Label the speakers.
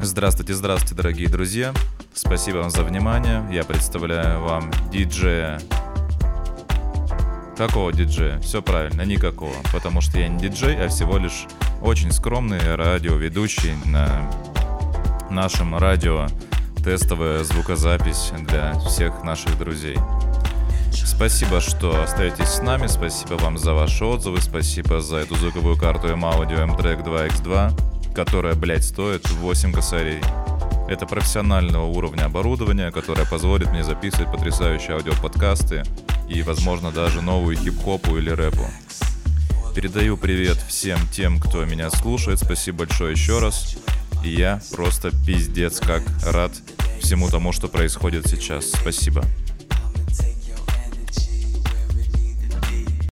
Speaker 1: Здравствуйте, здравствуйте, дорогие друзья. Спасибо вам за внимание. Я представляю вам диджея. Какого диджея? Все правильно, никакого. Потому что я не диджей, а всего лишь очень скромный радиоведущий на нашем радио. Тестовая звукозапись для всех наших друзей. Спасибо, что остаетесь с нами, спасибо вам за ваши отзывы, спасибо за эту звуковую карту M-Audio M-Track 2X2, которая, блядь, стоит 8 косарей. Это профессионального уровня оборудования, которое позволит мне записывать потрясающие аудиоподкасты и, возможно, даже новую хип-хопу или рэпу. Передаю привет всем тем, кто меня слушает. Спасибо большое еще раз. И я просто пиздец как рад всему тому, что происходит сейчас. Спасибо.